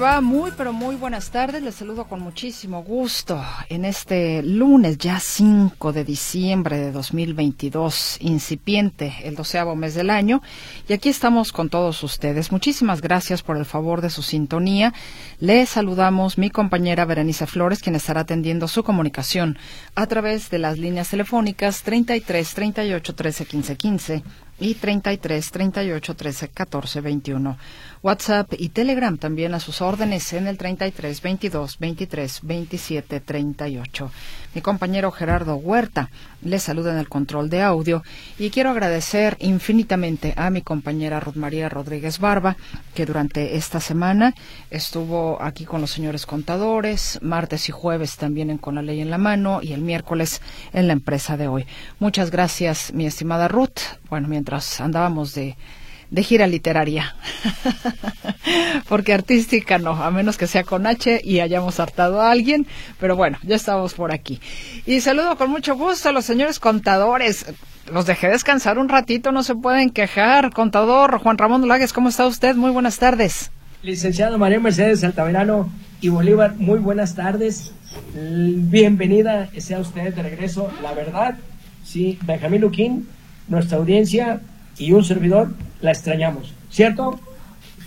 Va? Muy, pero muy buenas tardes. Les saludo con muchísimo gusto en este lunes, ya 5 de diciembre de 2022, incipiente, el doceavo mes del año. Y aquí estamos con todos ustedes. Muchísimas gracias por el favor de su sintonía. Les saludamos mi compañera Berenice Flores, quien estará atendiendo su comunicación a través de las líneas telefónicas 33 38 13 15 15 y 33 38 13 14 21. WhatsApp y Telegram también a sus órdenes en el 33 22 23 27 38. Mi compañero Gerardo Huerta le saluda en el control de audio y quiero agradecer infinitamente a mi compañera Ruth María Rodríguez Barba, que durante esta semana estuvo aquí con los señores contadores, martes y jueves también en Con la Ley en la Mano y el miércoles en la empresa de hoy. Muchas gracias, mi estimada Ruth. Bueno, mientras andábamos de de gira literaria. Porque artística no, a menos que sea con H y hayamos hartado a alguien. Pero bueno, ya estamos por aquí. Y saludo con mucho gusto a los señores contadores. Los dejé descansar un ratito, no se pueden quejar. Contador Juan Ramón Lagues, ¿cómo está usted? Muy buenas tardes. Licenciado María Mercedes Altaverano y Bolívar, muy buenas tardes. Bienvenida sea usted de regreso. La verdad, sí, Benjamín Luquín, nuestra audiencia y un servidor la extrañamos, ¿cierto?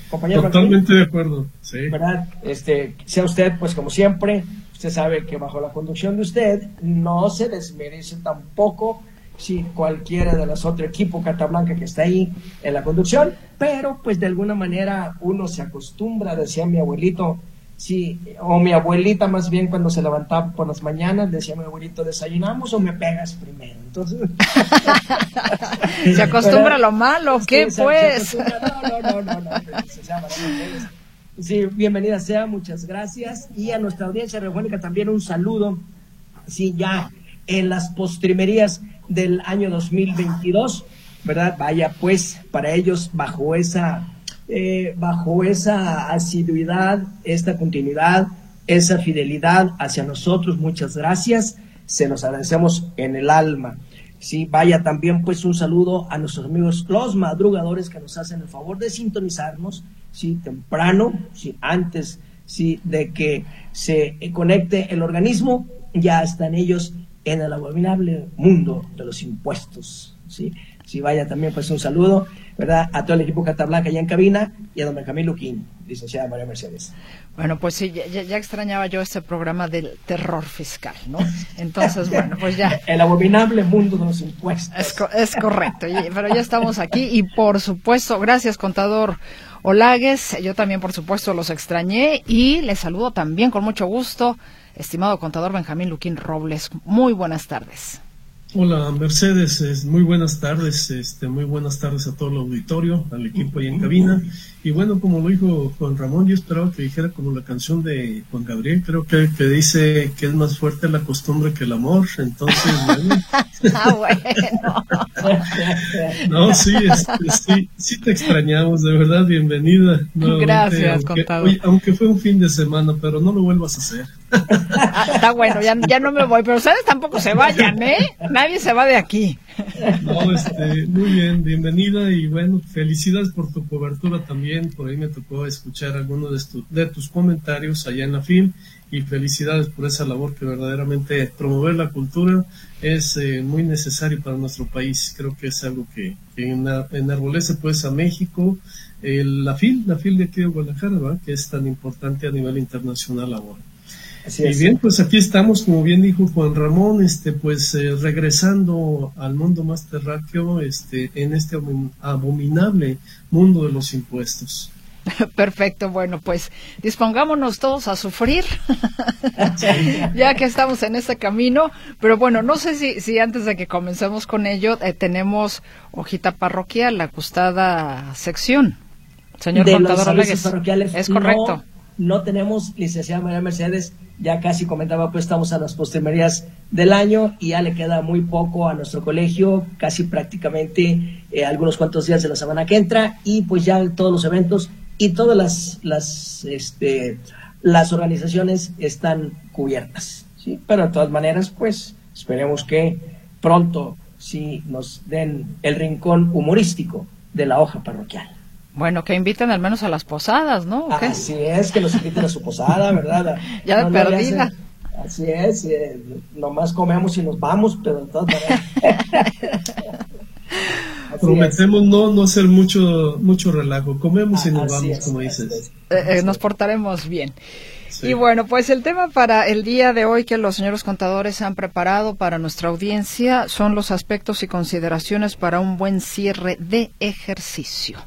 Compañero Totalmente de acuerdo, sí. ¿Verdad? Este, sea usted, pues como siempre, usted sabe que bajo la conducción de usted no se desmerece tampoco si cualquiera de los otro equipo Blanca que está ahí en la conducción, pero pues de alguna manera uno se acostumbra, decía mi abuelito, Sí, o mi abuelita más bien cuando se levantaba por las mañanas decía mi abuelito, ¿desayunamos o me pegas primero? Entonces... ¿Se acostumbra a lo malo? ¿Qué pues? No, no, no, no, Sí, bienvenida sea, muchas gracias. Y a nuestra audiencia radiofónica también un saludo. Sí, ya en las postrimerías del año 2022, ¿verdad? Vaya pues para ellos bajo esa eh, bajo esa asiduidad, esta continuidad, esa fidelidad hacia nosotros. Muchas gracias. Se nos agradecemos en el alma. Sí, vaya también pues un saludo a nuestros amigos los madrugadores que nos hacen el favor de sintonizarnos, sí, temprano, sí, antes, sí, de que se conecte el organismo, ya están ellos en el abominable mundo de los impuestos, sí. Sí, vaya también pues un saludo ¿verdad? A todo el equipo Catablanca allá en cabina y a don Benjamín Luquín, licenciada María Mercedes. Bueno, pues sí, ya, extrañaba yo este programa del terror fiscal, ¿no? Entonces, bueno, pues ya. El abominable mundo de los impuestos. Es, correcto, pero ya estamos aquí y por supuesto, gracias contador Olagues, yo también por supuesto los extrañé y les saludo también con mucho gusto, estimado contador Benjamín Luquín Robles. Muy buenas tardes. Hola Mercedes, muy buenas tardes, este, muy buenas tardes a todo el auditorio, al equipo ahí en cabina. Y bueno, como lo dijo Juan Ramón, yo esperaba que dijera como la canción de Juan Gabriel, creo que, que dice que es más fuerte la costumbre que el amor, entonces... ah, bueno. no, sí, este, sí, sí te extrañamos, de verdad, bienvenida. Gracias, aunque, aunque fue un fin de semana, pero no lo vuelvas a hacer. Está bueno, ya, ya no me voy, pero ustedes tampoco se vayan, ¿eh? Nadie se va de aquí. No, este, muy bien, bienvenida y bueno, felicidades por tu cobertura también. Por ahí me tocó escuchar algunos de, tus comentarios allá en la FIL y felicidades por esa labor que verdaderamente promover la cultura es eh, muy necesario para nuestro país. Creo que es algo que, que enarbolece pues a México, la FIL, la FIL de aquí de Guadalajara, que es tan importante a nivel internacional ahora y bien, pues aquí estamos, como bien dijo Juan Ramón, este, pues eh, regresando al mundo más terráqueo, este, en este abominable mundo de los impuestos. Perfecto, bueno, pues dispongámonos todos a sufrir, ya que estamos en este camino, pero bueno, no sé si, si antes de que comencemos con ello, eh, tenemos hojita parroquial, la acostada sección. Señor contador Es correcto. no tenemos licenciada María Mercedes, ya casi comentaba, pues estamos a las postrimerías del año y ya le queda muy poco a nuestro colegio, casi prácticamente eh, algunos cuantos días de la semana que entra y pues ya todos los eventos y todas las, las, este, las organizaciones están cubiertas, ¿sí? Pero de todas maneras, pues esperemos que pronto sí nos den el rincón humorístico de la hoja parroquial. Bueno, que inviten al menos a las posadas, ¿no? Así es, que nos inviten a su posada, ¿verdad? ya de perdida. así es, eh, nomás comemos y nos vamos, pero de todas Prometemos no, no hacer mucho, mucho relajo, comemos y nos vamos, como dices. Eh, eh, nos portaremos bien. Y bueno, pues el tema para el día de hoy que los señores contadores han preparado para nuestra audiencia son los aspectos y consideraciones para un buen cierre de ejercicio.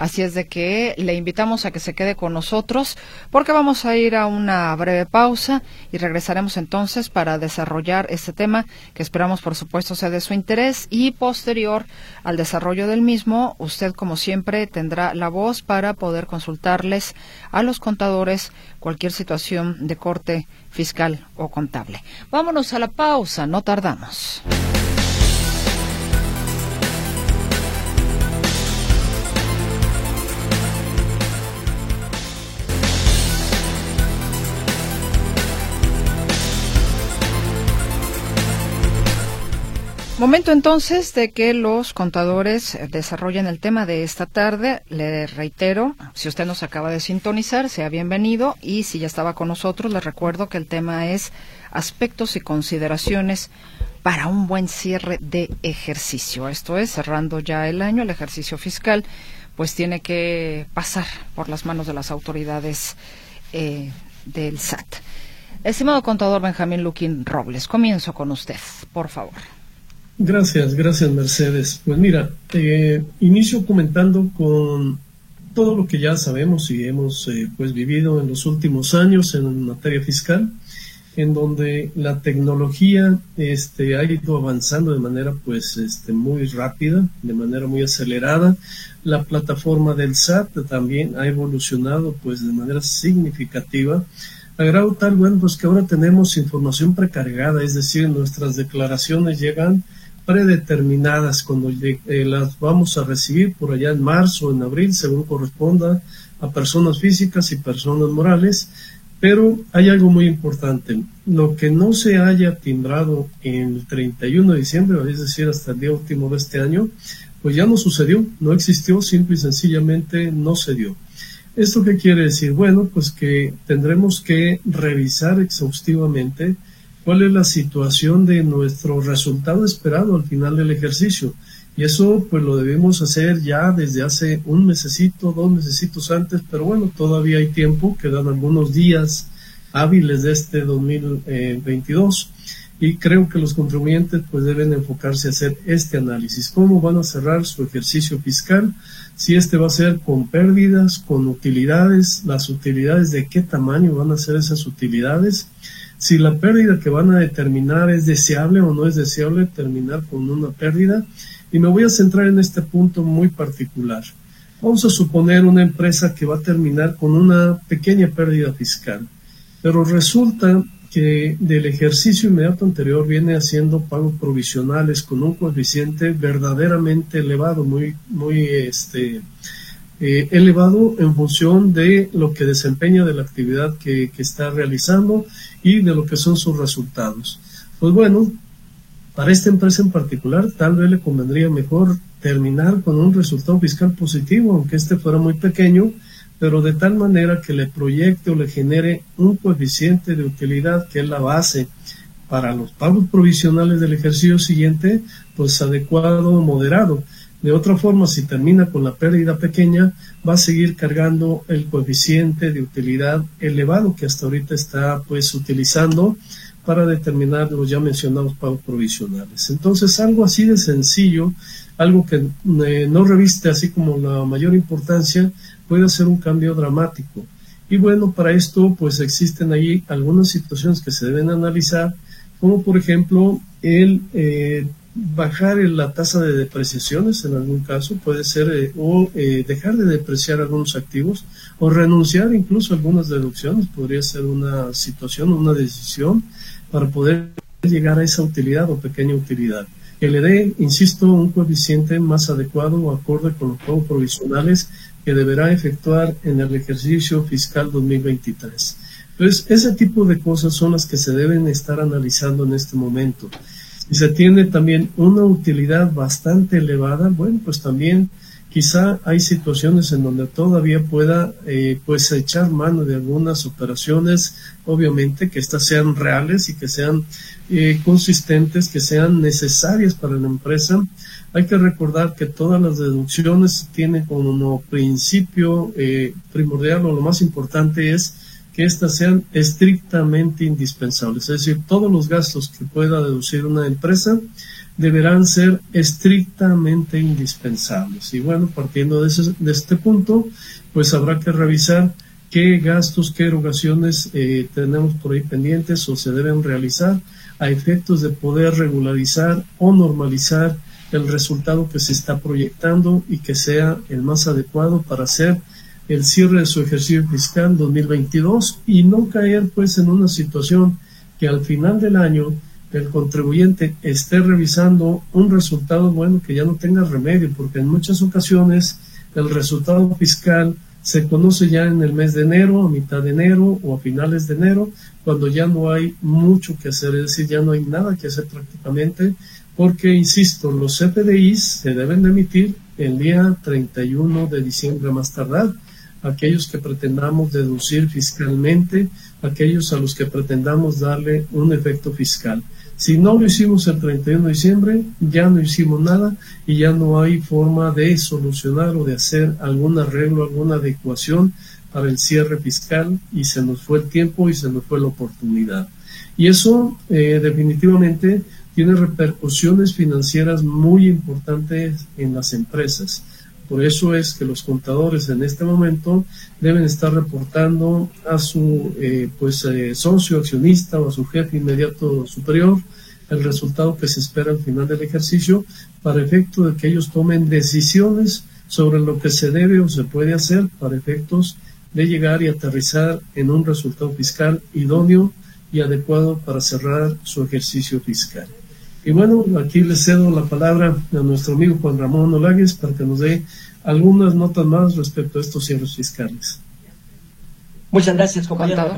Así es de que le invitamos a que se quede con nosotros porque vamos a ir a una breve pausa y regresaremos entonces para desarrollar este tema que esperamos por supuesto sea de su interés y posterior al desarrollo del mismo usted como siempre tendrá la voz para poder consultarles a los contadores cualquier situación de corte fiscal o contable. Vámonos a la pausa, no tardamos. Momento entonces de que los contadores desarrollen el tema de esta tarde. Le reitero, si usted nos acaba de sintonizar, sea bienvenido y si ya estaba con nosotros, le recuerdo que el tema es aspectos y consideraciones para un buen cierre de ejercicio. Esto es, cerrando ya el año, el ejercicio fiscal, pues tiene que pasar por las manos de las autoridades eh, del SAT. Estimado contador Benjamín Luquín Robles, comienzo con usted, por favor. Gracias, gracias Mercedes. Pues mira, eh, inicio comentando con todo lo que ya sabemos y hemos eh, pues vivido en los últimos años en materia fiscal, en donde la tecnología este, ha ido avanzando de manera pues este, muy rápida, de manera muy acelerada. La plataforma del SAT también ha evolucionado pues de manera significativa a grado tal, bueno, pues que ahora tenemos información precargada, es decir, nuestras declaraciones llegan predeterminadas cuando eh, las vamos a recibir por allá en marzo o en abril, según corresponda a personas físicas y personas morales. Pero hay algo muy importante. Lo que no se haya timbrado el 31 de diciembre, es decir, hasta el día último de este año, pues ya no sucedió, no existió, simple y sencillamente no se dio. ¿Esto qué quiere decir? Bueno, pues que tendremos que revisar exhaustivamente cuál es la situación de nuestro resultado esperado al final del ejercicio. Y eso pues lo debemos hacer ya desde hace un mesecito, dos mesecitos antes, pero bueno, todavía hay tiempo, quedan algunos días hábiles de este 2022 y creo que los contribuyentes pues deben enfocarse a hacer este análisis, cómo van a cerrar su ejercicio fiscal, si este va a ser con pérdidas, con utilidades, las utilidades de qué tamaño van a ser esas utilidades, si la pérdida que van a determinar es deseable o no es deseable terminar con una pérdida. Y me voy a centrar en este punto muy particular. Vamos a suponer una empresa que va a terminar con una pequeña pérdida fiscal, pero resulta que del ejercicio inmediato anterior viene haciendo pagos provisionales con un coeficiente verdaderamente elevado, muy, muy este, eh, elevado en función de lo que desempeña de la actividad que, que está realizando y de lo que son sus resultados. Pues bueno, para esta empresa en particular tal vez le convendría mejor terminar con un resultado fiscal positivo, aunque este fuera muy pequeño, pero de tal manera que le proyecte o le genere un coeficiente de utilidad que es la base para los pagos provisionales del ejercicio siguiente, pues adecuado o moderado. De otra forma, si termina con la pérdida pequeña, va a seguir cargando el coeficiente de utilidad elevado que hasta ahorita está pues utilizando para determinar los ya mencionados pagos provisionales. Entonces, algo así de sencillo, algo que eh, no reviste así como la mayor importancia, puede ser un cambio dramático. Y bueno, para esto pues existen ahí algunas situaciones que se deben analizar, como por ejemplo el eh, bajar la tasa de depreciaciones en algún caso, puede ser, eh, o eh, dejar de depreciar algunos activos, o renunciar incluso a algunas deducciones, podría ser una situación, una decisión para poder llegar a esa utilidad o pequeña utilidad. Que le dé, insisto, un coeficiente más adecuado o acorde con los pagos provisionales que deberá efectuar en el ejercicio fiscal 2023. Entonces, ese tipo de cosas son las que se deben estar analizando en este momento. Si se tiene también una utilidad bastante elevada, bueno, pues también quizá hay situaciones en donde todavía pueda eh, pues echar mano de algunas operaciones, obviamente que estas sean reales y que sean eh, consistentes, que sean necesarias para la empresa. Hay que recordar que todas las deducciones tienen como principio eh, primordial o lo más importante es que éstas sean estrictamente indispensables. Es decir, todos los gastos que pueda deducir una empresa deberán ser estrictamente indispensables. Y bueno, partiendo de, de este punto, pues habrá que revisar qué gastos, qué erogaciones eh, tenemos por ahí pendientes o se deben realizar a efectos de poder regularizar o normalizar el resultado que se está proyectando y que sea el más adecuado para hacer el cierre de su ejercicio fiscal 2022 y no caer pues en una situación que al final del año el contribuyente esté revisando un resultado bueno que ya no tenga remedio, porque en muchas ocasiones el resultado fiscal se conoce ya en el mes de enero, a mitad de enero o a finales de enero, cuando ya no hay mucho que hacer, es decir, ya no hay nada que hacer prácticamente, porque, insisto, los CFDIs se deben de emitir el día 31 de diciembre más tardar, aquellos que pretendamos deducir fiscalmente, aquellos a los que pretendamos darle un efecto fiscal. Si no lo hicimos el 31 de diciembre, ya no hicimos nada y ya no hay forma de solucionar o de hacer algún arreglo, alguna adecuación para el cierre fiscal y se nos fue el tiempo y se nos fue la oportunidad. Y eso eh, definitivamente tiene repercusiones financieras muy importantes en las empresas. Por eso es que los contadores en este momento deben estar reportando a su eh, pues eh, socio accionista o a su jefe inmediato superior el resultado que se espera al final del ejercicio para efecto de que ellos tomen decisiones sobre lo que se debe o se puede hacer para efectos de llegar y aterrizar en un resultado fiscal idóneo y adecuado para cerrar su ejercicio fiscal. Y bueno, aquí le cedo la palabra a nuestro amigo Juan Ramón Olagues para que nos dé algunas notas más respecto a estos cierres fiscales. Muchas gracias, compañero.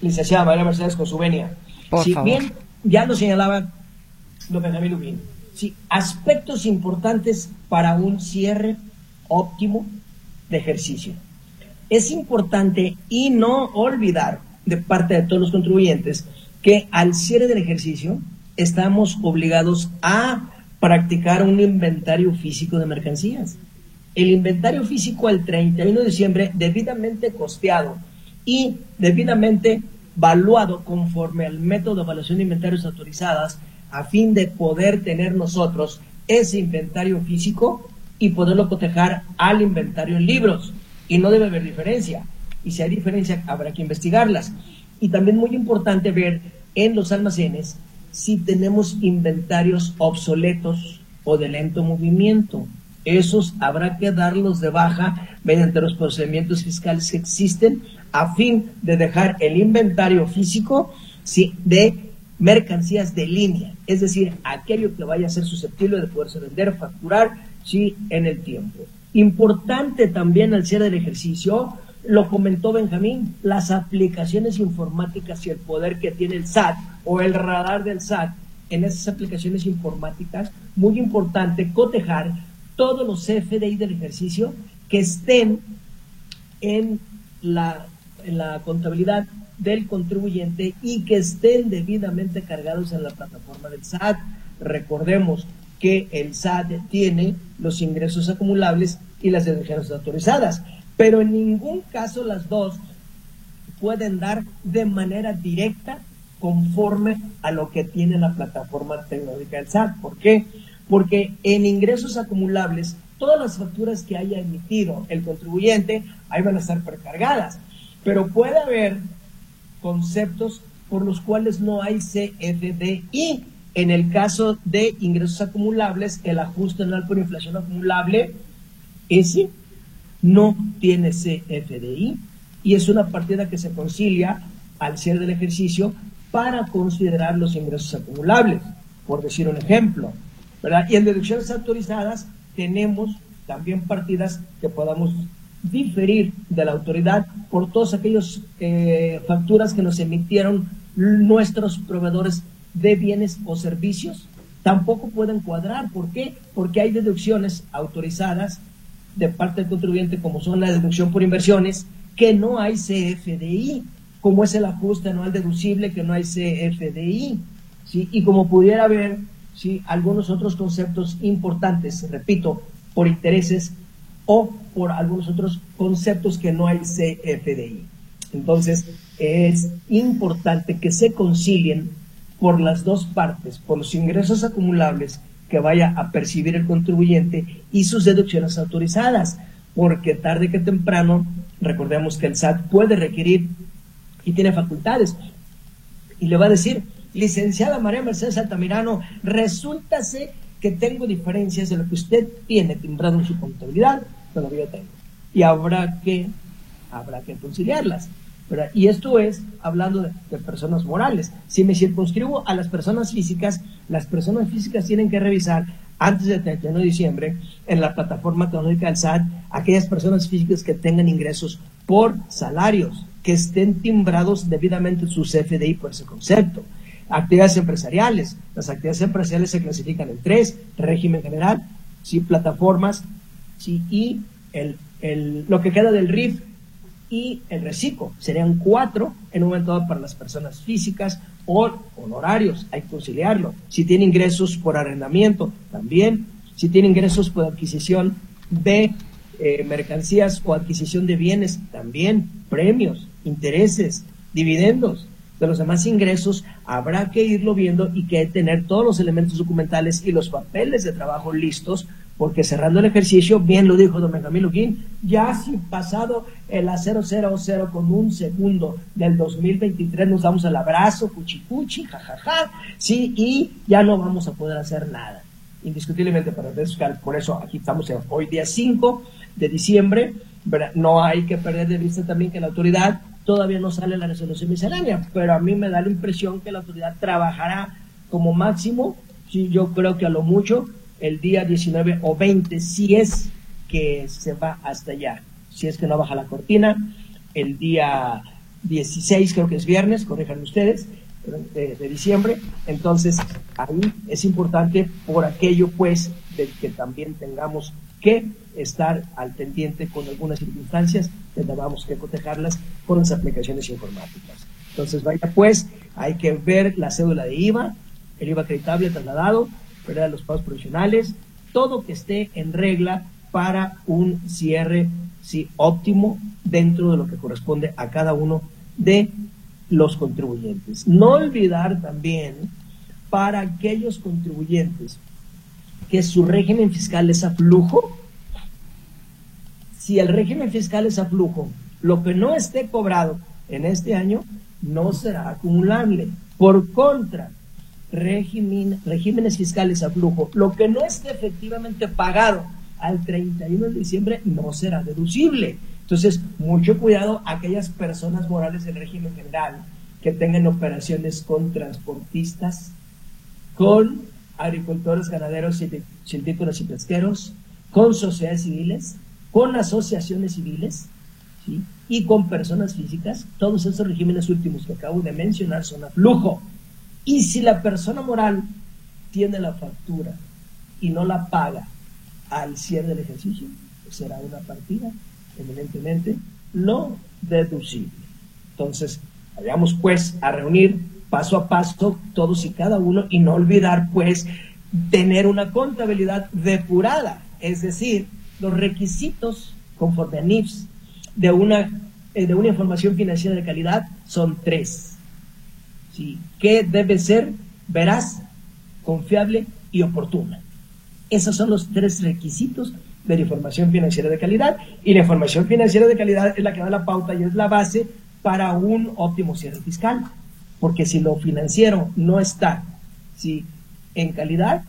Licenciada María Mercedes Consubenia. si bien ya lo señalaba don Benjamín Lubín, sí, aspectos importantes para un cierre óptimo de ejercicio. Es importante y no olvidar de parte de todos los contribuyentes que al cierre del ejercicio estamos obligados a practicar un inventario físico de mercancías. El inventario físico al 31 de diciembre debidamente costeado y debidamente valuado conforme al método de evaluación de inventarios autorizadas a fin de poder tener nosotros ese inventario físico y poderlo cotejar al inventario en libros. Y no debe haber diferencia. Y si hay diferencia, habrá que investigarlas. Y también muy importante ver en los almacenes si tenemos inventarios obsoletos o de lento movimiento. Esos habrá que darlos de baja mediante los procedimientos fiscales que existen a fin de dejar el inventario físico de mercancías de línea, es decir, aquello que vaya a ser susceptible de poderse vender, facturar, sí, en el tiempo. Importante también al cierre del ejercicio, lo comentó Benjamín, las aplicaciones informáticas y el poder que tiene el SAT o el radar del SAT en esas aplicaciones informáticas, muy importante cotejar todos los CFDI del ejercicio que estén en la, en la contabilidad del contribuyente y que estén debidamente cargados en la plataforma del SAT. Recordemos que el SAT tiene los ingresos acumulables y las deducciones autorizadas, pero en ningún caso las dos pueden dar de manera directa conforme a lo que tiene la plataforma tecnológica del SAT. ¿Por qué? Porque en ingresos acumulables, todas las facturas que haya emitido el contribuyente, ahí van a estar precargadas. Pero puede haber conceptos por los cuales no hay CFDI En el caso de ingresos acumulables, el ajuste anual por inflación acumulable, ese no tiene CFDI y es una partida que se concilia al cierre del ejercicio para considerar los ingresos acumulables, por decir un ejemplo. ¿verdad? Y en deducciones autorizadas tenemos también partidas que podamos diferir de la autoridad por todos aquellos eh, facturas que nos emitieron nuestros proveedores de bienes o servicios. Tampoco pueden cuadrar. ¿Por qué? Porque hay deducciones autorizadas de parte del contribuyente, como son la deducción por inversiones, que no hay CFDI, como es el ajuste anual deducible, que no hay CFDI. ¿sí? Y como pudiera haber ¿sí? algunos otros conceptos importantes, repito, por intereses o por algunos otros conceptos que no hay CFDI. Entonces, es importante que se concilien por las dos partes, por los ingresos acumulables que vaya a percibir el contribuyente y sus deducciones autorizadas, porque tarde que temprano, recordemos que el SAT puede requerir y tiene facultades, y le va a decir, licenciada María Mercedes Altamirano, resultase que tengo diferencias de lo que usted tiene timbrado en su contabilidad con lo que tengo. Y habrá que, habrá que conciliarlas. Y esto es hablando de, personas morales. Si me circunscribo a las personas físicas, las personas físicas tienen que revisar antes del 31 de diciembre en la plataforma tecnológica del SAT aquellas personas físicas que tengan ingresos por salarios, que estén timbrados debidamente sus FDI por ese concepto. Actividades empresariales. Las actividades empresariales se clasifican en tres, régimen general, sí, plataformas, sí, y el, el, lo que queda del RIF y el reciclo. Serían cuatro en un momento dado para las personas físicas o honorarios, hay que conciliarlo. Si tiene ingresos por arrendamiento, también. Si tiene ingresos por adquisición de eh, mercancías o adquisición de bienes, también. Premios, intereses, dividendos de los demás ingresos, habrá que irlo viendo y que tener todos los elementos documentales y los papeles de trabajo listos, porque cerrando el ejercicio, bien lo dijo don Benjamín Luquín, ya si pasado el a 000 con un segundo del 2023 nos damos el abrazo, cuchicuchi, jajaja, sí, y ya no vamos a poder hacer nada. Indiscutiblemente para el por eso aquí estamos hoy día 5 de diciembre, no hay que perder de vista también que la autoridad todavía no sale la resolución miscelánea, pero a mí me da la impresión que la autoridad trabajará como máximo, si yo creo que a lo mucho, el día 19 o 20, si es que se va hasta allá, si es que no baja la cortina, el día 16 creo que es viernes, corrijan ustedes, de, diciembre, entonces ahí es importante por aquello pues de que también tengamos que estar al pendiente con algunas circunstancias, tendremos que cotejarlas con las aplicaciones informáticas. Entonces, vaya pues, hay que ver la cédula de IVA, el IVA acreditable trasladado, ¿verdad? los pagos profesionales, todo que esté en regla para un cierre sí, óptimo dentro de lo que corresponde a cada uno de los contribuyentes. No olvidar también para aquellos contribuyentes que su régimen fiscal es a flujo, si el régimen fiscal es a flujo, lo que no esté cobrado en este año no será acumulable. Por contra, régimen, regímenes fiscales a flujo, lo que no esté efectivamente pagado al 31 de diciembre no será deducible. Entonces, mucho cuidado a aquellas personas morales del régimen general que tengan operaciones con transportistas, con agricultores, ganaderos, científicos y pesqueros, con sociedades civiles, con asociaciones civiles y con personas físicas. Todos esos regímenes últimos que acabo de mencionar son a flujo. Y si la persona moral tiene la factura y no la paga al cierre del ejercicio, pues será una partida evidentemente no deducible. Entonces, vayamos pues a reunir paso a paso todos y cada uno y no olvidar pues tener una contabilidad depurada, es decir, los requisitos conforme a NIFS de una, eh, de una información financiera de calidad son tres. ¿Sí? Que debe ser veraz, confiable y oportuna. Esos son los tres requisitos de la información financiera de calidad y la información financiera de calidad es la que da la pauta y es la base para un óptimo cierre fiscal porque si lo financiero no está en calidad,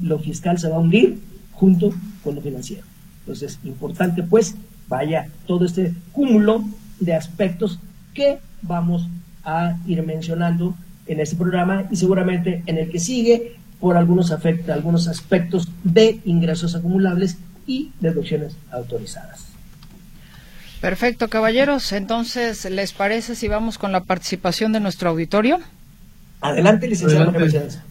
lo fiscal se va a hundir junto con lo financiero. Entonces, importante pues, vaya todo este cúmulo de aspectos que vamos a ir mencionando en este programa y seguramente en el que sigue por algunos, afecta, algunos aspectos de ingresos acumulables y deducciones autorizadas. Perfecto, caballeros. Entonces, ¿les parece si vamos con la participación de nuestro auditorio? Adelante, licenciado.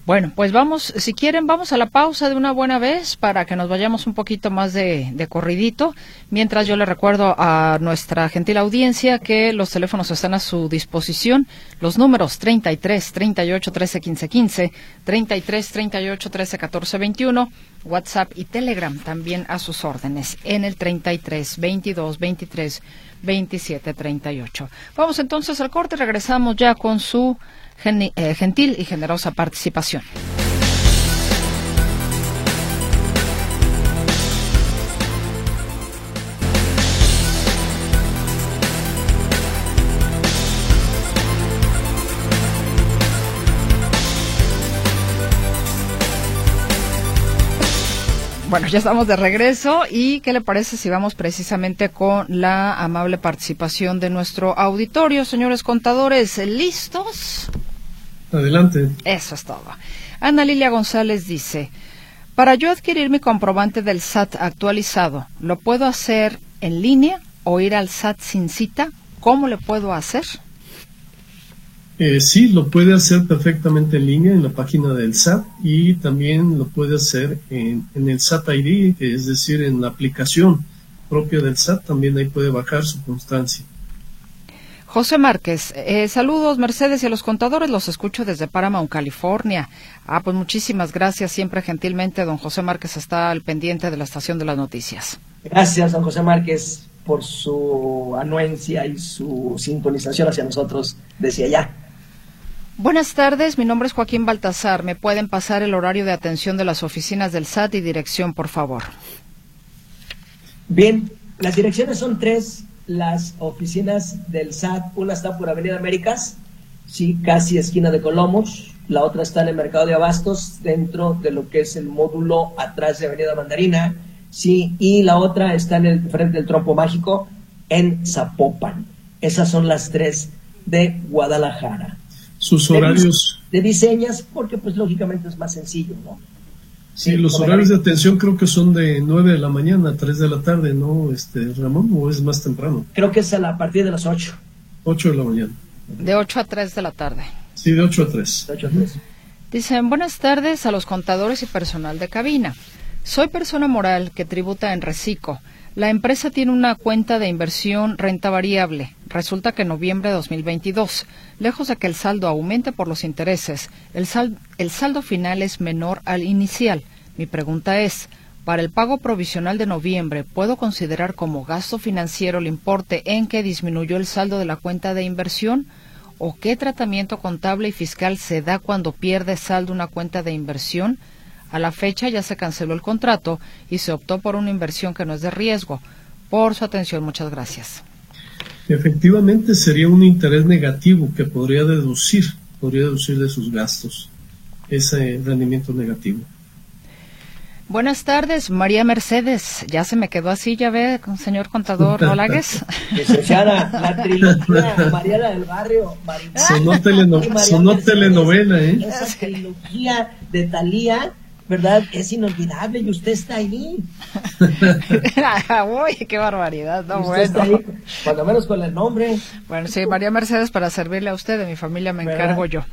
Bueno, pues vamos, si quieren, vamos a la pausa de una buena vez para que nos vayamos un poquito más de, de corridito. Mientras yo le recuerdo a nuestra gentil audiencia que los teléfonos están a su disposición. Los números 33 38 13 15 15, 33 38 13 14 21, WhatsApp y Telegram también a sus órdenes en el 33 22 23 27 38. Vamos entonces al corte, regresamos ya con su gentil y generosa participación. Bueno, ya estamos de regreso y ¿qué le parece si vamos precisamente con la amable participación de nuestro auditorio, señores contadores? ¿Listos? Adelante. Eso es todo. Ana Lilia González dice, para yo adquirir mi comprobante del SAT actualizado, ¿lo puedo hacer en línea o ir al SAT sin cita? ¿Cómo le puedo hacer? Eh, sí, lo puede hacer perfectamente en línea en la página del SAT y también lo puede hacer en, en el SAT ID, es decir, en la aplicación propia del SAT, también ahí puede bajar su constancia. José Márquez, eh, saludos Mercedes y a los contadores, los escucho desde Paramount, California. Ah, pues muchísimas gracias, siempre gentilmente don José Márquez está al pendiente de la estación de las noticias. Gracias, don José Márquez, por su anuencia y su sintonización hacia nosotros desde allá. Buenas tardes, mi nombre es Joaquín Baltasar. ¿Me pueden pasar el horario de atención de las oficinas del SAT y dirección, por favor? Bien, las direcciones son tres las oficinas del SAT, una está por Avenida Américas, sí, casi esquina de Colomos, la otra está en el mercado de abastos, dentro de lo que es el módulo atrás de Avenida Mandarina, sí, y la otra está en el frente del trompo mágico en Zapopan. Esas son las tres de Guadalajara. Sus horarios. De, diseñas, porque pues lógicamente es más sencillo, ¿no? Sí, los horarios de atención creo que son de 9 de la mañana a 3 de la tarde, ¿no, este Ramón? ¿O es más temprano? Creo que es a, partir de las 8. 8 de la mañana. De 8 a 3 de la tarde. Sí, de 8 a 3. De 8 a 3. Dicen, buenas tardes a los contadores y personal de cabina. Soy persona moral que tributa en Recico. La empresa tiene una cuenta de inversión renta variable. Resulta que en noviembre de 2022, lejos de que el saldo aumente por los intereses, el, el saldo final es menor al inicial. Mi pregunta es, para el pago provisional de noviembre, ¿puedo considerar como gasto financiero el importe en que disminuyó el saldo de la cuenta de inversión? ¿O qué tratamiento contable y fiscal se da cuando pierde saldo una cuenta de inversión? A la fecha ya se canceló el contrato y se optó por una inversión que no es de riesgo. Por su atención, muchas gracias. Efectivamente, sería un interés negativo que podría deducir, podría deducir de sus gastos ese rendimiento negativo. Buenas tardes, María Mercedes. Ya se me quedó así, ya ve, señor contador Olagues. Licenciada, la trilogía Mariana del Barrio, Sonó, sonó telenovela, ¿eh? Esa trilogía de Talía ¿verdad? Es inolvidable y usted está ahí. Uy, qué barbaridad, no bueno. Está ahí, cuando menos con el nombre. Bueno, sí, María Mercedes, para servirle a usted, de mi familia me encargo yo.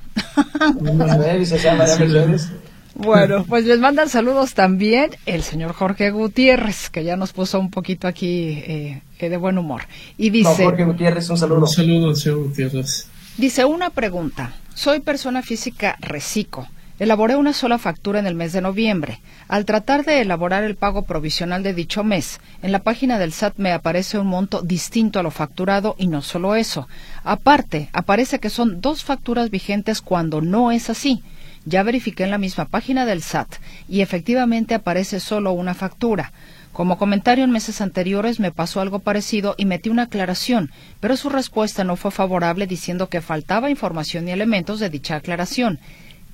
Bueno, pues les mandan saludos también el señor Jorge Gutiérrez, que ya nos puso un poquito aquí eh, eh de buen humor. Y dice... Jorge Gutiérrez, un saludo. Un saludo, señor Gutiérrez. Dice, una pregunta. Soy persona física reciclo Elaboré una sola factura en el mes de noviembre. Al tratar de elaborar el pago provisional de dicho mes, en la página del SAT me aparece un monto distinto a lo facturado y no solo eso. Aparte, aparece que son dos facturas vigentes cuando no es así. Ya verifiqué en la misma página del SAT y efectivamente aparece solo una factura. Como comentario en meses anteriores me pasó algo parecido y metí una aclaración, pero su respuesta no fue favorable diciendo que faltaba información y elementos de dicha aclaración.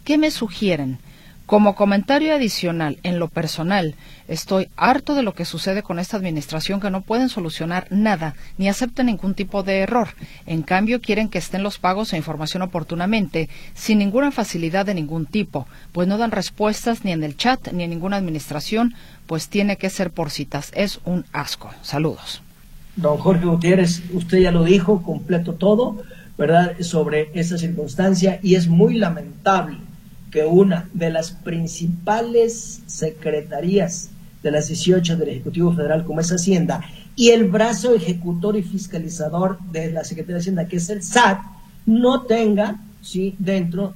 ¿Qué me sugieren? Como comentario adicional, en lo personal, estoy harto de lo que sucede con esta administración que no pueden solucionar nada ni aceptan ningún tipo de error. En cambio, quieren que estén los pagos e información oportunamente, sin ninguna facilidad de ningún tipo, pues no dan respuestas ni en el chat ni en ninguna administración, pues tiene que ser por citas. Es un asco. Saludos. Don Jorge Gutiérrez, usted ya lo dijo, completo todo, ¿verdad?, sobre esa circunstancia y es muy lamentable que una de las principales secretarías de las 18 del Ejecutivo Federal, como es Hacienda, y el brazo ejecutor y fiscalizador de la Secretaría de Hacienda, que es el SAT, no tenga ¿sí? dentro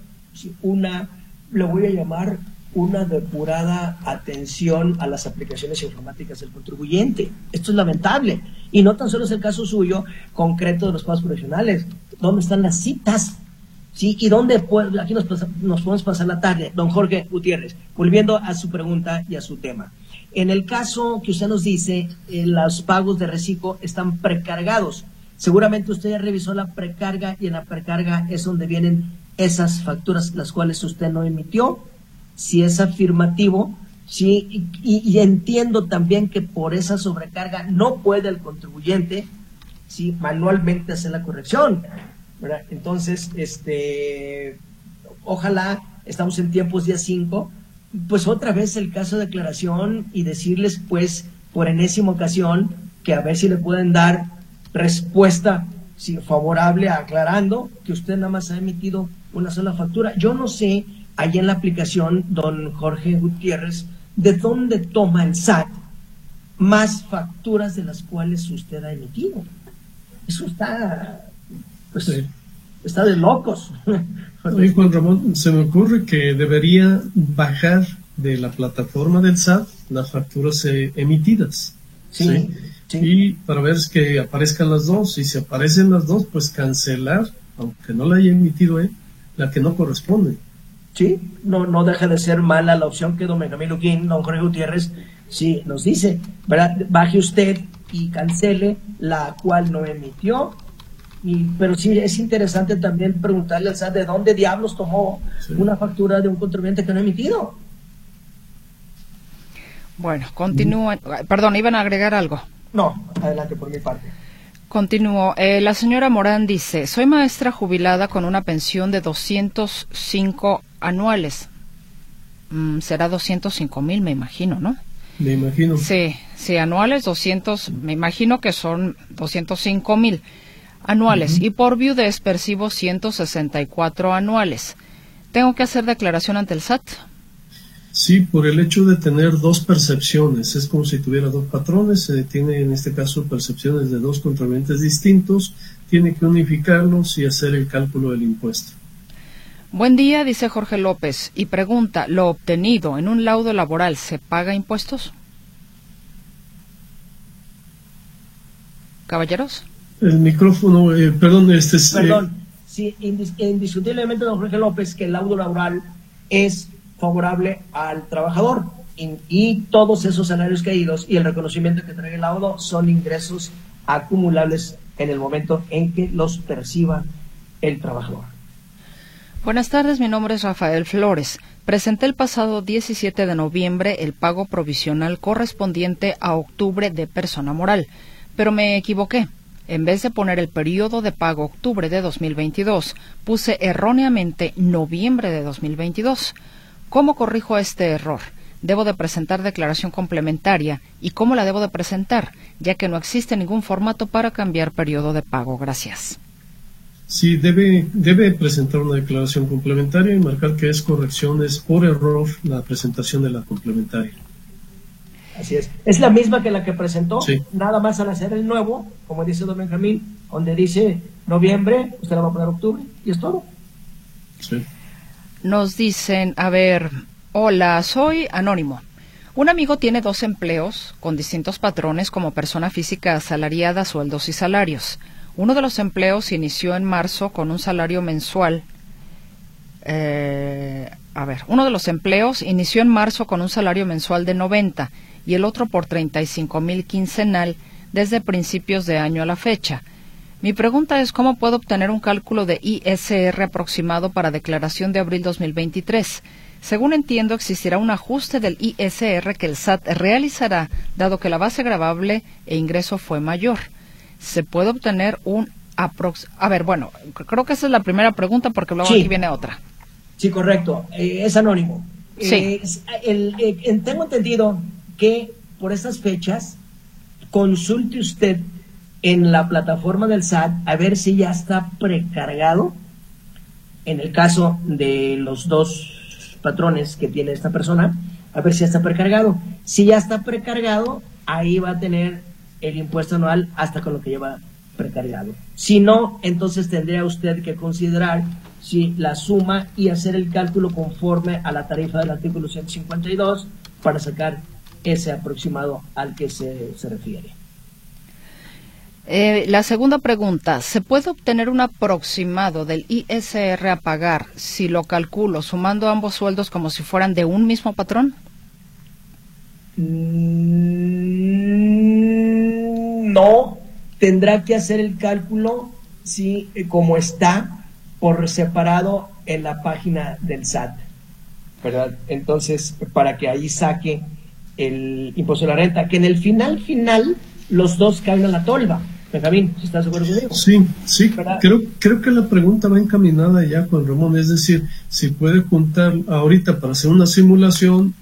una, lo voy a llamar, una depurada atención a las aplicaciones informáticas del contribuyente. Esto es lamentable. Y no tan solo es el caso suyo concreto de los pagos profesionales. ¿Dónde están las citas? ¿Sí? ¿Y dónde aquí nos, nos, podemos pasar la tarde? Don Jorge Gutiérrez, volviendo a su pregunta y a su tema. En el caso que usted nos dice, eh, los pagos de reciclo están precargados. Seguramente usted ya revisó la precarga y en la precarga es donde vienen esas facturas las cuales usted no emitió. Si es afirmativo, sí, y, entiendo también que por esa sobrecarga no puede el contribuyente sí, manualmente hacer la corrección. Entonces, este, ojalá, estamos en tiempos día 5, pues otra vez el caso de declaración y decirles, pues, por enésima ocasión, que a ver si le pueden dar respuesta favorable aclarando que usted nada más ha emitido una sola factura. Yo no sé, allá en la aplicación, don Jorge Gutiérrez, de dónde toma el SAT más facturas de las cuales usted ha emitido. Eso está pues está de locos. Oye, Juan Ramón, se me ocurre que debería bajar de la plataforma del SAT las facturas eh, emitidas. Sí, Y para ver que aparezcan las dos, y si aparecen las dos, pues cancelar, aunque no la haya emitido él, la que no corresponde. Sí, no, no deja de ser mala la opción que don Benjamín Luquín, don Jorge Gutiérrez, sí nos dice, ¿verdad? Baje usted y cancele la cual no emitió pero sí es interesante también preguntarle al SAT de dónde diablos tomó una factura de un contribuyente que no ha emitido. Bueno, continúa. Perdón, ¿iban a agregar algo? No, adelante por mi parte. Continúo. Eh, la señora Morán dice, soy maestra jubilada con una pensión de 205 anuales. Mm, será 205 mil, me imagino, ¿no? Me imagino. Sí, sí, anuales 200, me imagino que son 205 mil anuales y por viudez percibo 164 anuales. ¿Tengo que hacer declaración ante el SAT? Sí, por el hecho de tener dos percepciones. Es como si tuviera dos patrones. Se tiene en este caso percepciones de dos contribuyentes distintos. Tiene que unificarlos y hacer el cálculo del impuesto. Buen día, dice Jorge López, y pregunta, ¿lo obtenido en un laudo laboral se paga impuestos? Caballeros. El micrófono, eh, perdón, este es... Eh, perdón, sí, indiscutiblemente, don Jorge López, que el laudo laboral es favorable al trabajador y, todos esos salarios caídos y el reconocimiento que trae el laudo son ingresos acumulables en el momento en que los perciba el trabajador. Buenas tardes, mi nombre es Rafael Flores. Presenté el pasado 17 de noviembre el pago provisional correspondiente a octubre de persona moral, pero me equivoqué. En vez de poner el periodo de pago octubre de 2022, puse erróneamente noviembre de 2022. ¿Cómo corrijo este error? Debo de presentar declaración complementaria y cómo la debo de presentar, ya que no existe ningún formato para cambiar periodo de pago. Gracias. Sí, debe, debe presentar una declaración complementaria y marcar que es correcciones por error la presentación de la complementaria. Así es. Es la misma que la que presentó, nada más al hacer el nuevo, como dice don Benjamín, donde dice noviembre, usted la va a poner octubre, y es todo. Sí. Nos dicen, a ver, hola, soy anónimo. Un amigo tiene dos empleos con distintos patrones como persona física asalariada, sueldos y salarios. Uno de los empleos inició en marzo con un salario mensual. Eh, a ver, uno de los empleos inició en marzo con un salario mensual de 90 y el otro por 35 mil quincenal desde principios de año a la fecha. Mi pregunta es cómo puedo obtener un cálculo de ISR aproximado para declaración de abril 2023. Según entiendo, existirá un ajuste del ISR que el SAT realizará, dado que la base grabable e ingreso fue mayor. ¿Se puede obtener un aprox... A ver, bueno, creo que esa es la primera pregunta porque luego aquí viene otra. Sí, correcto. Eh, es anónimo. Sí. Eh, eh, tengo entendido que por estas fechas consulte usted en la plataforma del SAT a ver si ya está precargado en el caso de los dos patrones que tiene esta persona, a ver si ya está precargado. Si ya está precargado, ahí va a tener el impuesto anual hasta con lo que lleva precargado. Si no, entonces tendría usted que considerar si la suma y hacer el cálculo conforme a la tarifa del artículo 152 para sacar ese aproximado al que se, se refiere. Eh, la segunda pregunta, ¿se puede obtener un aproximado del ISR a pagar si lo calculo sumando ambos sueldos como si fueran de un mismo patrón? Mm, no, tendrá que hacer el cálculo si eh, como está por separado en la página del SAT, ¿verdad? Entonces, para que ahí saque el impuesto a la renta, que en el final final los dos caen a la tolva. Benjamín, ¿estás de acuerdo conmigo? Sí, sí, creo, creo que la pregunta va encaminada ya con Ramón, es decir, si puede juntar ahorita para hacer una simulación,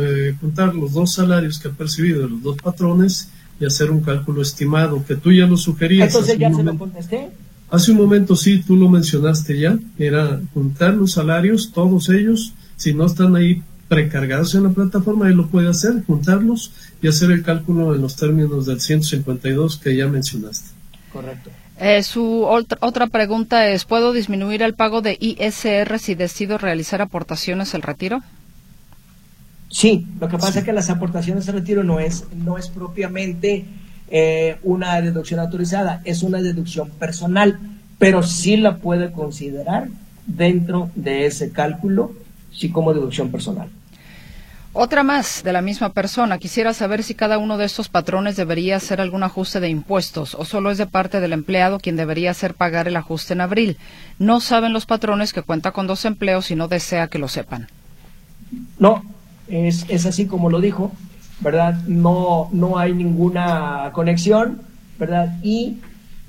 eh, juntar los dos salarios que ha percibido de los dos patrones y hacer un cálculo estimado, que tú ya lo sugerías. Entonces ya se lo contesté. Hace un momento sí, tú lo mencionaste ya, era juntar los salarios, todos ellos, si no están ahí precargados en la plataforma, él lo puede hacer, juntarlos y hacer el cálculo en los términos del 152 que ya mencionaste. Correcto. Eh, su otra, pregunta es, ¿puedo disminuir el pago de ISR si decido realizar aportaciones al retiro? Sí, lo que pasa es que las aportaciones al retiro no es, no es propiamente eh, una deducción autorizada, es una deducción personal, pero sí la puede considerar dentro de ese cálculo, sí como deducción personal. Otra más de la misma persona. Quisiera saber si cada uno de estos patrones debería hacer algún ajuste de impuestos o solo es de parte del empleado quien debería hacer pagar el ajuste en abril. No saben los patrones que cuenta con dos empleos y no desea que lo sepan. No, es, es así como lo dijo, ¿verdad? No, no hay ninguna conexión, ¿verdad? Y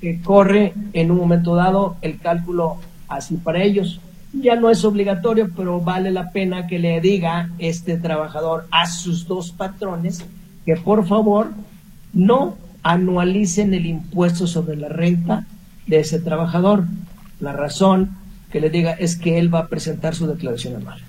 eh, corre en un momento dado el cálculo así para ellos ya no es obligatorio, pero vale la pena que le diga este trabajador a sus dos patrones que por favor no anualicen el impuesto sobre la renta de ese trabajador. La razón que le diga es que él va a presentar su declaración anual.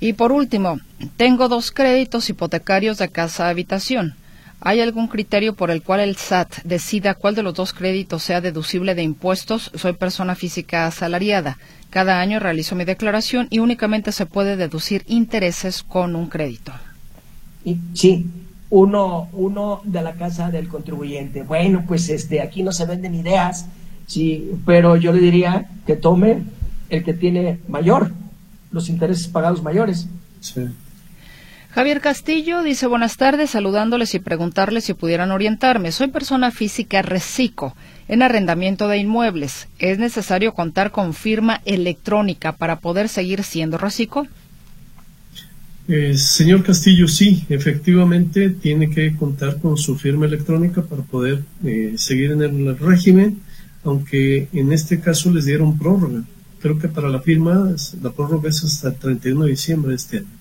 Y por último, tengo dos créditos hipotecarios de casa habitación. ¿Hay algún criterio por el cual el SAT decida cuál de los dos créditos sea deducible de impuestos? Soy persona física asalariada. Cada año realizo mi declaración y únicamente se puede deducir intereses con un crédito. Sí, uno, uno de la casa del contribuyente. Bueno, pues este, aquí no se venden ideas, sí, pero yo le diría que tome el que tiene mayor, los intereses pagados mayores. Sí. Javier Castillo dice buenas tardes, saludándoles y preguntarles si pudieran orientarme. Soy persona física reciclo en arrendamiento de inmuebles. ¿Es necesario contar con firma electrónica para poder seguir siendo reciclo? Eh, señor Castillo, sí, efectivamente tiene que contar con su firma electrónica para poder eh, seguir en el régimen, aunque en este caso les dieron prórroga. Creo que para la firma la prórroga es hasta el 31 de diciembre de este año.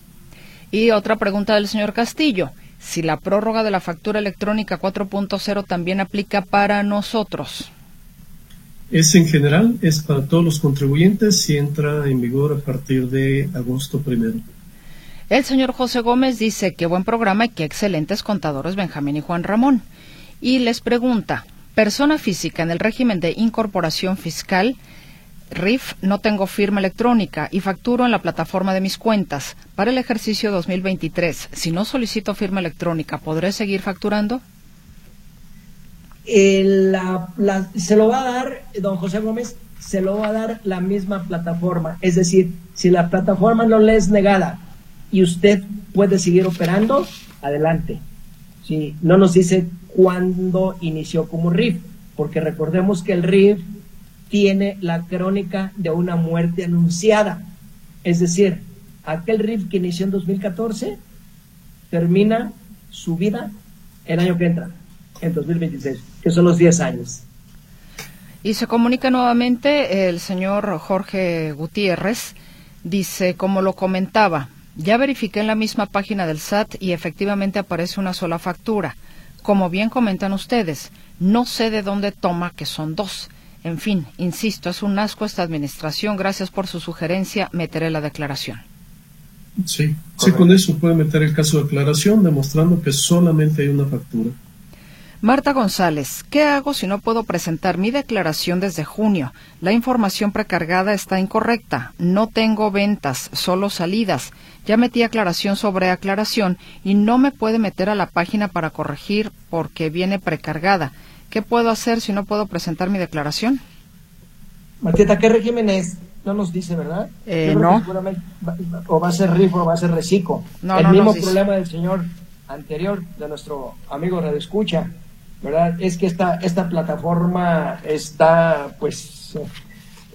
Y otra pregunta del señor Castillo. Si la prórroga de la factura electrónica 4.0 también aplica para nosotros. Es en general, es para todos los contribuyentes y entra en vigor a partir de agosto primero. El señor José Gómez dice que buen programa y que excelentes contadores Benjamín y Juan Ramón. Y les pregunta, persona física en el régimen de incorporación fiscal, RIF no tengo firma electrónica y facturo en la plataforma de mis cuentas. Para el ejercicio 2023, si no solicito firma electrónica, ¿podré seguir facturando? se lo va a dar, don José Gómez, se lo va a dar la misma plataforma. Es decir, si la plataforma no le es negada y usted puede seguir operando, adelante. Si no nos dice cuándo inició como RIF, porque recordemos que el RIF tiene la crónica de una muerte anunciada. Es decir, aquel RIF que inició en 2014 termina su vida el año que entra, en 2026, que son los 10 años. Y se comunica nuevamente el señor Jorge Gutiérrez, dice, como lo comentaba, ya verifiqué en la misma página del SAT y efectivamente aparece una sola factura. Como bien comentan ustedes, no sé de dónde toma que son dos. En fin, insisto, es un asco esta administración. Gracias por su sugerencia. Meteré la declaración. Sí, sí, con eso puede meter el caso de declaración, demostrando que solamente hay una factura. Marta González, ¿qué hago si no puedo presentar mi declaración desde junio? La información precargada está incorrecta. No tengo ventas, solo salidas. Ya metí aclaración sobre aclaración y no me puede meter a la página para corregir porque viene precargada. ¿Qué puedo hacer si no puedo presentar mi declaración? Martita, ¿qué régimen es? No nos dice, ¿verdad? Eh, no. o va a ser RIF o va a ser RECICO. No, El no mismo problema del señor anterior, de nuestro amigo Radio Escucha, ¿verdad? Es que esta, esta plataforma está, pues,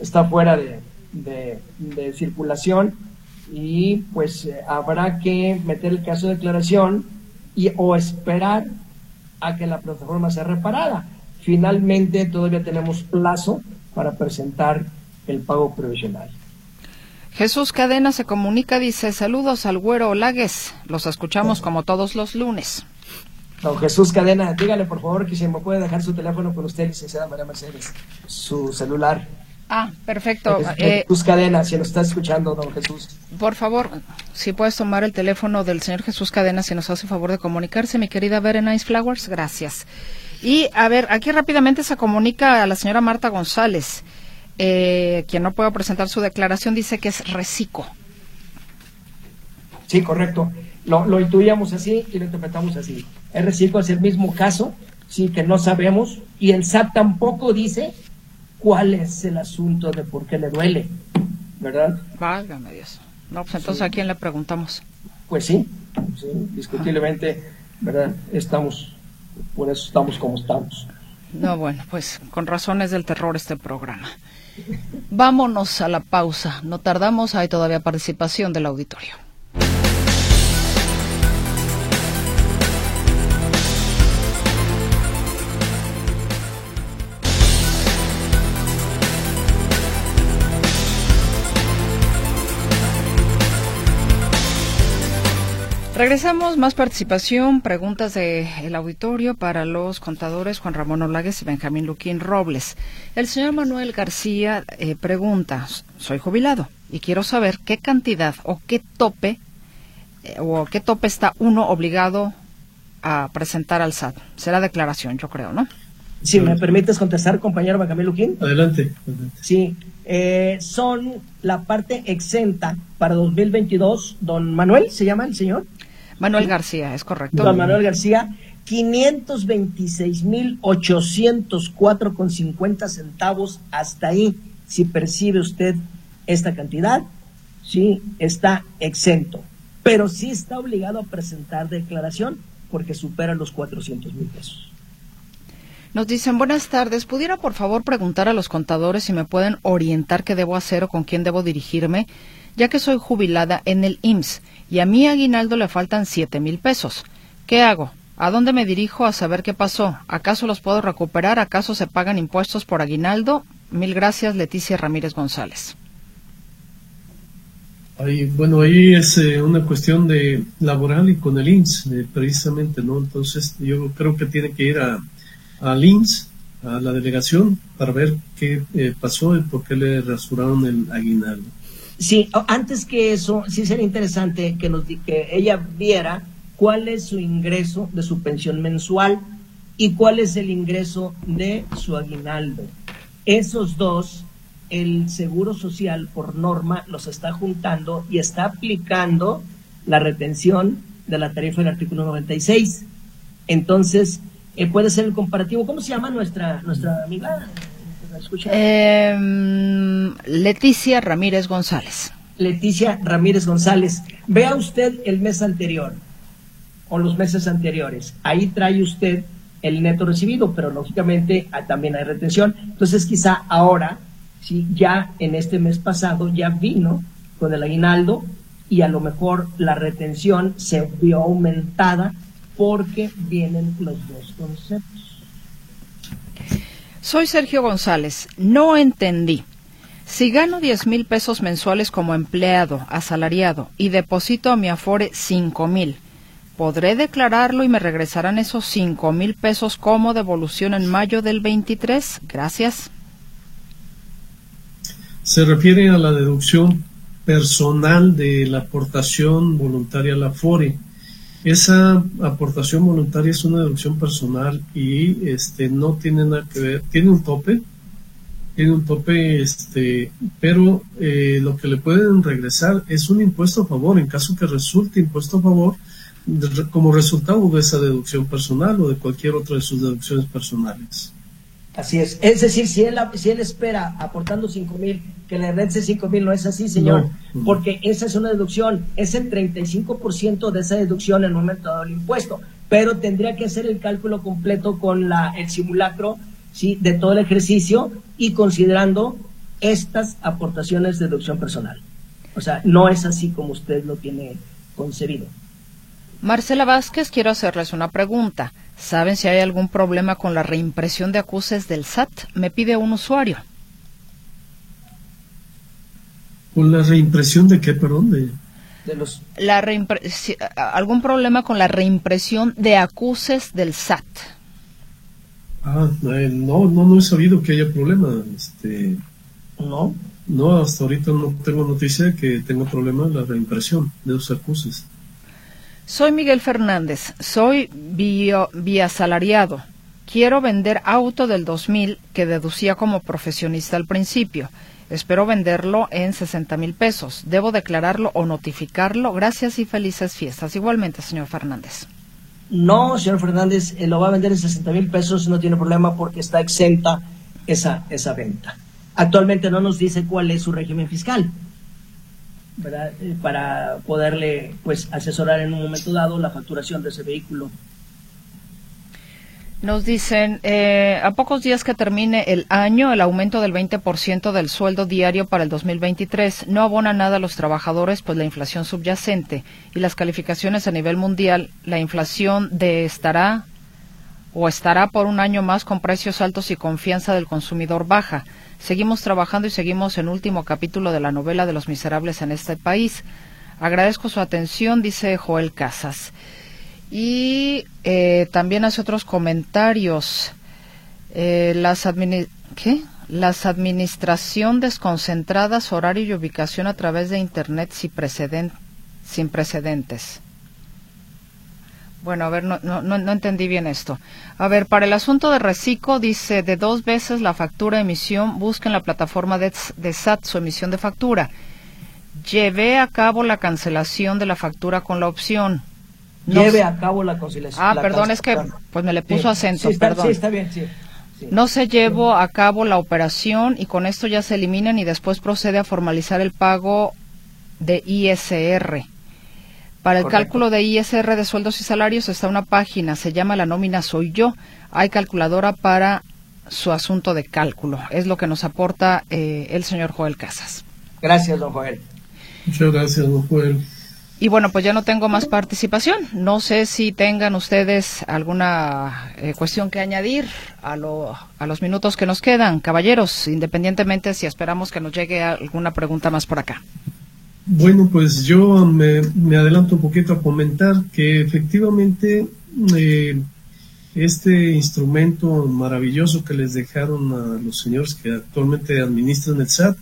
está fuera de, de- de circulación y pues eh, habrá que meter el caso de declaración y, o esperar a que la plataforma sea reparada. Finalmente todavía tenemos plazo para presentar el pago provisional. Jesús Cadena se comunica, dice, saludos al güero Olagues. Los escuchamos como todos los lunes. Don Jesús Cadena, dígale por favor que si me puede dejar su teléfono con usted, licenciada María Mercedes, su celular. Ah, perfecto. Jesús, Eh, Jesús Cadena, si nos está escuchando, don Jesús. por favor, si puedes tomar el teléfono del señor Jesús Cadena, si nos hace favor de comunicarse, mi querida Berenice Flowers, gracias. Y, a ver, aquí rápidamente se comunica a la señora Marta González, eh, quien no puede presentar su declaración, dice que es reciclo. Sí, correcto. Lo, lo intuíamos así y lo interpretamos así. Es reciclo, es el mismo caso, sí, que no sabemos, y el SAT tampoco dice cuál es el asunto de por qué le duele, ¿verdad? Válgame Dios. No, pues entonces, ¿a quién le preguntamos? Pues sí, sí, discutiblemente, ¿verdad? Estamos, por eso estamos como estamos. No, bueno, pues con razones del terror este programa. Vámonos a la pausa. No tardamos, hay todavía participación del auditorio. Regresamos, más participación, preguntas del auditorio para los contadores Juan Ramón Olagues y Benjamín Luquín Robles. El señor Manuel García eh, pregunta, soy jubilado y quiero saber qué cantidad o qué tope eh, o qué tope está uno obligado a presentar al SAT. Será declaración, yo creo, ¿no? Si me permites contestar, compañero Benjamín Luquín. Adelante. adelante. Sí, eh, son la parte exenta para 2022. Don Manuel, ¿se llama el señor? Manuel García, es correcto. Don Manuel García, 526.804,50 centavos hasta ahí. Si percibe usted esta cantidad, sí, está exento. Pero sí está obligado a presentar declaración porque supera los 400 mil pesos. Nos dicen, buenas tardes, ¿pudiera por favor preguntar a los contadores si me pueden orientar qué debo hacer o con quién debo dirigirme? Ya que soy jubilada en el IMSS y a mi aguinaldo le faltan siete mil pesos. ¿Qué hago? ¿A dónde me dirijo a saber qué pasó? ¿Acaso los puedo recuperar? ¿Acaso se pagan impuestos por aguinaldo? Mil gracias, Leticia Ramírez González. Bueno, ahí es eh, una cuestión de laboral y con el INS, eh, precisamente, ¿no? Entonces, yo creo que tiene que ir a, al INS, a la delegación, para ver qué eh, pasó y por qué le rasuraron el aguinaldo. Sí, antes que eso, sí sería interesante que, nos, que ella viera cuál es su ingreso de su pensión mensual y cuál es el ingreso de su aguinaldo. Esos dos, el Seguro Social por norma los está juntando y está aplicando la retención de la tarifa del artículo 96. Entonces, eh, puede ser el comparativo. ¿Cómo se llama nuestra, nuestra amiga? Em, Leticia Ramírez González. Leticia Ramírez González. Vea usted el mes anterior o los meses anteriores. Ahí trae usted el neto recibido, pero lógicamente ah, también hay retención. Entonces quizá ahora, si ya en este mes pasado ya vino con el aguinaldo y a lo mejor la retención se vio aumentada porque vienen los dos conceptos. Soy Sergio González. No entendí. Si gano 10 mil pesos mensuales como empleado, asalariado, y deposito a mi Afore 5 mil, ¿podré declararlo y me regresarán esos 5 mil pesos como devolución en mayo del 23? Gracias. Se refiere a la deducción personal de la aportación voluntaria a la Afore. Esa aportación voluntaria es una deducción personal y este no tiene nada que ver, tiene un tope, tiene un tope, este, pero eh, lo que le pueden regresar es un impuesto a favor en caso que resulte impuesto a favor como resultado de esa deducción personal o de cualquier otra de sus deducciones personales. Así es. Es decir, si él, si él espera aportando cinco mil, que le regrese cinco mil, no es así, señor. Porque esa es una deducción. Es el 35% de esa deducción en el momento dado el impuesto. Pero tendría que hacer el cálculo completo con la, el simulacro ¿sí? de todo el ejercicio y considerando estas aportaciones de deducción personal. O sea, no es así como usted lo tiene concebido. Marcela Vázquez, quiero hacerles una pregunta. ¿Saben si hay algún problema con la reimpresión de acuses del SAT? Me pide un usuario. ¿Con la reimpresión de qué, perdón? De, los... La ¿Algún problema con la reimpresión de acuses del SAT? Ah, eh, no, no, no he sabido que haya problema. Este, ¿No? No, hasta ahorita no tengo noticia de que tenga problema la reimpresión de los acuses. Soy Miguel Fernández, soy biasalariado. Quiero vender auto del 2000 que deducía como profesionista al principio. Espero venderlo en 60 mil pesos. ¿Debo declararlo o notificarlo? Gracias y felices fiestas. Igualmente, señor Fernández. No, señor Fernández, eh, lo va a vender en 60 mil pesos, no tiene problema porque está exenta esa, esa venta. Actualmente no nos dice cuál es su régimen fiscal. Eh, para poderle pues asesorar en un momento dado la facturación de ese vehículo. Nos dicen, eh, a pocos días que termine el año, el aumento del 20% del sueldo diario para el 2023 no abona nada a los trabajadores, pues la inflación subyacente y las calificaciones a nivel mundial, la inflación de estará o estará por un año más con precios altos y confianza del consumidor baja. Seguimos trabajando y seguimos en último capítulo de la novela de los miserables en este país. Agradezco su atención, dice Joel Casas. Y eh, también hace otros comentarios. Eh, las, ¿qué? las administración desconcentradas, horario y ubicación a través de Internet sin, sin precedentes. Bueno, a ver, no, no, no, entendí bien esto. A ver, para el asunto de reciclo, dice de dos veces la factura de emisión, busquen la plataforma de, SAT su emisión de factura. Llevé a cabo la cancelación de la factura con la opción. Lleve a cabo la cancelación. Ah, perdón, es que pues me le puso acento, perdón. Sí, está bien, sí. No se llevó a cabo la operación y con esto ya se eliminan y después procede a formalizar el pago de ISR. Para el cálculo de ISR de sueldos y salarios está una página, se llama La nómina soy yo. Hay calculadora para su asunto de cálculo. Es lo que nos aporta eh, el señor Joel Casas. Gracias, don Joel. Muchas gracias, don Joel. Y bueno, pues ya no tengo más participación. No sé si tengan ustedes alguna eh, cuestión que añadir a, lo, a los minutos que nos quedan, caballeros, independientemente si esperamos que nos llegue alguna pregunta más por acá. Bueno, pues yo me, adelanto un poquito a comentar que efectivamente eh, este instrumento maravilloso que les dejaron a los señores que actualmente administran el SAT,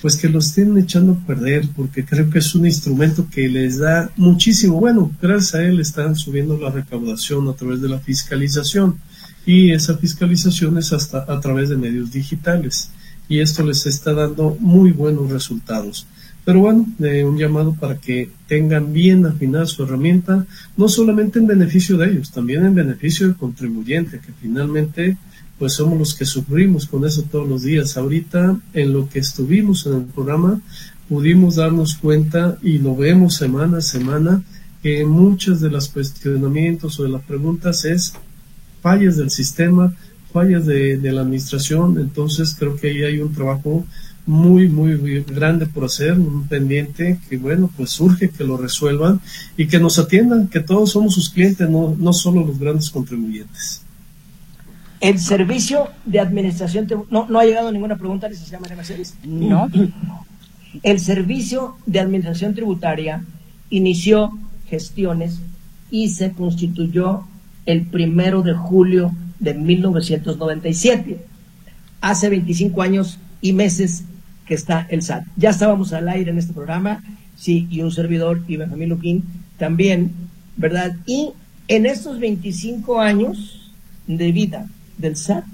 pues que lo estén echando a perder, porque creo que es un instrumento que les da muchísimo. Bueno, gracias a él están subiendo la recaudación a través de la fiscalización y esa fiscalización es hasta a través de medios digitales y esto les está dando muy buenos resultados. Pero bueno, eh, un llamado para que tengan bien afinada su herramienta, no solamente en beneficio de ellos, también en beneficio del contribuyente, que finalmente pues somos los que sufrimos con eso todos los días. Ahorita, en lo que estuvimos en el programa, pudimos darnos cuenta y lo vemos semana a semana, que muchas de los cuestionamientos o de las preguntas es fallas del sistema, fallas de, de la administración, entonces creo que ahí hay un trabajo muy, muy grande por hacer, un pendiente que, bueno, pues surge que lo resuelvan y que nos atiendan, que todos somos sus clientes, no, no solo los grandes contribuyentes. El servicio de administración, no, no ha llegado ninguna pregunta, licenciada María Mercedes. No. El servicio de administración tributaria inició gestiones y se constituyó el primero de julio de 1997. Hace 25 años y meses que está el SAT. Ya estábamos al aire en este programa, sí, y un servidor, y Benjamín Luquín también, ¿verdad? Y en estos 25 años de vida del SAT,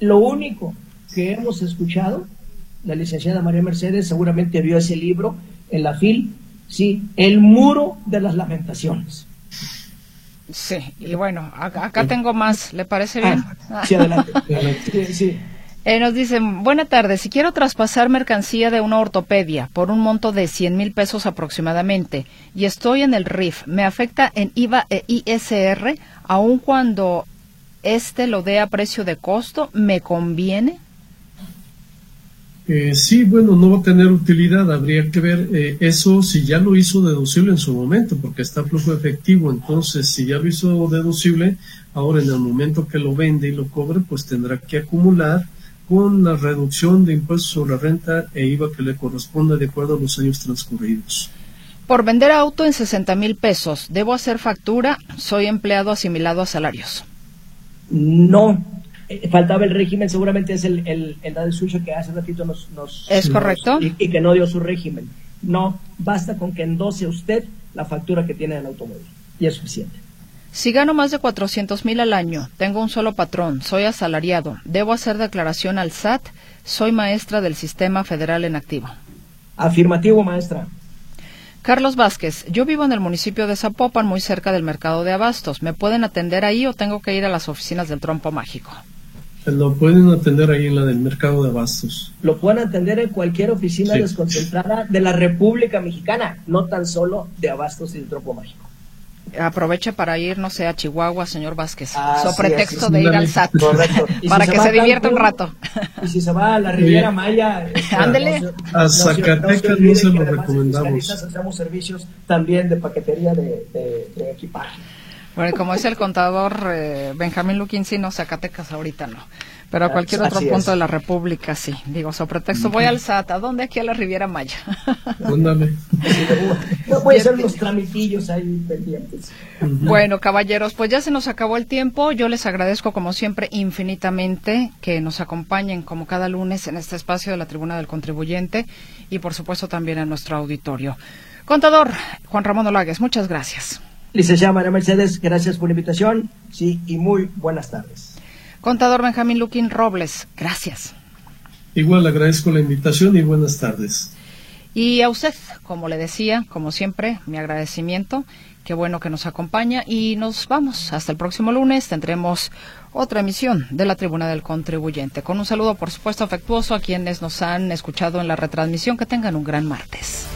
lo único que hemos escuchado, la licenciada María Mercedes seguramente vio ese libro en la FIL, sí, El muro de las lamentaciones. Sí, y bueno, acá, tengo más, ¿le parece bien? Ah, sí, adelante. sí, sí. Eh, nos dicen, buena tarde, si quiero traspasar mercancía de una ortopedia por un monto de 100 mil pesos aproximadamente y estoy en el RIF, ¿me afecta en IVA e ISR aun cuando este lo dé a precio de costo? ¿Me conviene? Eh, sí, bueno, no va a tener utilidad. Habría que ver eh, eso si ya lo hizo deducible en su momento, porque está flujo efectivo. Entonces, si ya lo hizo deducible, ahora en el momento que lo vende y lo cobre, pues tendrá que acumular con la reducción de impuestos sobre la renta e IVA que le corresponde de acuerdo a los años transcurridos. Por vender auto en 60 mil pesos, ¿debo hacer factura? Soy empleado asimilado a salarios. No, eh, faltaba el régimen, seguramente es el, el, el suyo que hace ratito nos... ¿Es correcto? Y, que no dio su régimen. No, basta con que endose usted la factura que tiene del automóvil y es suficiente. Si gano más de 400 mil al año, tengo un solo patrón, soy asalariado, debo hacer declaración al SAT, soy maestra del Sistema Federal en Activo. Afirmativo, maestra. Carlos Vázquez, yo vivo en el municipio de Zapopan, muy cerca del mercado de abastos. ¿Me pueden atender ahí o tengo que ir a las oficinas del Trompo Mágico? Lo pueden atender ahí en la del mercado de abastos. Lo pueden atender en cualquier oficina desconcentrada de la República Mexicana, no tan solo de abastos y del Trompo Mágico aproveche para ir, no sé, a Chihuahua, señor Vázquez. so pretexto de ir al SAT. para que se divierta un rato. Y si se va a la Riviera Maya. Este, Ándele. a Zacatecas no, se lo recomendamos. Hacemos servicios también de paquetería de, de, equipaje. Bueno, como dice el contador eh, Benjamín Luquín, sí, no, Zacatecas ahorita no. Pero a ah, cualquier otro punto de la República, sí. Digo, sobre pretexto, voy al SAT. ¿A dónde? Aquí a la Riviera Maya. Ándale. voy a hacer unos tramitillos ahí pendientes. Bueno, caballeros, pues ya se nos acabó el tiempo. Yo les agradezco, como siempre, infinitamente que nos acompañen como cada lunes en este espacio de la Tribuna del Contribuyente y, por supuesto, también en nuestro auditorio. Contador Juan Ramón Olagues, muchas gracias. Licenciada María Mercedes, gracias por la invitación. Sí, y muy buenas tardes. Contador Benjamín Luquín Robles, gracias. Igual agradezco la invitación y buenas tardes. Y a usted, como le decía, como siempre, mi agradecimiento. Qué bueno que nos acompaña y nos vamos. Hasta el próximo lunes tendremos otra emisión de la Tribuna del Contribuyente. Con un saludo, por supuesto, afectuoso a quienes nos han escuchado en la retransmisión. Que tengan un gran martes.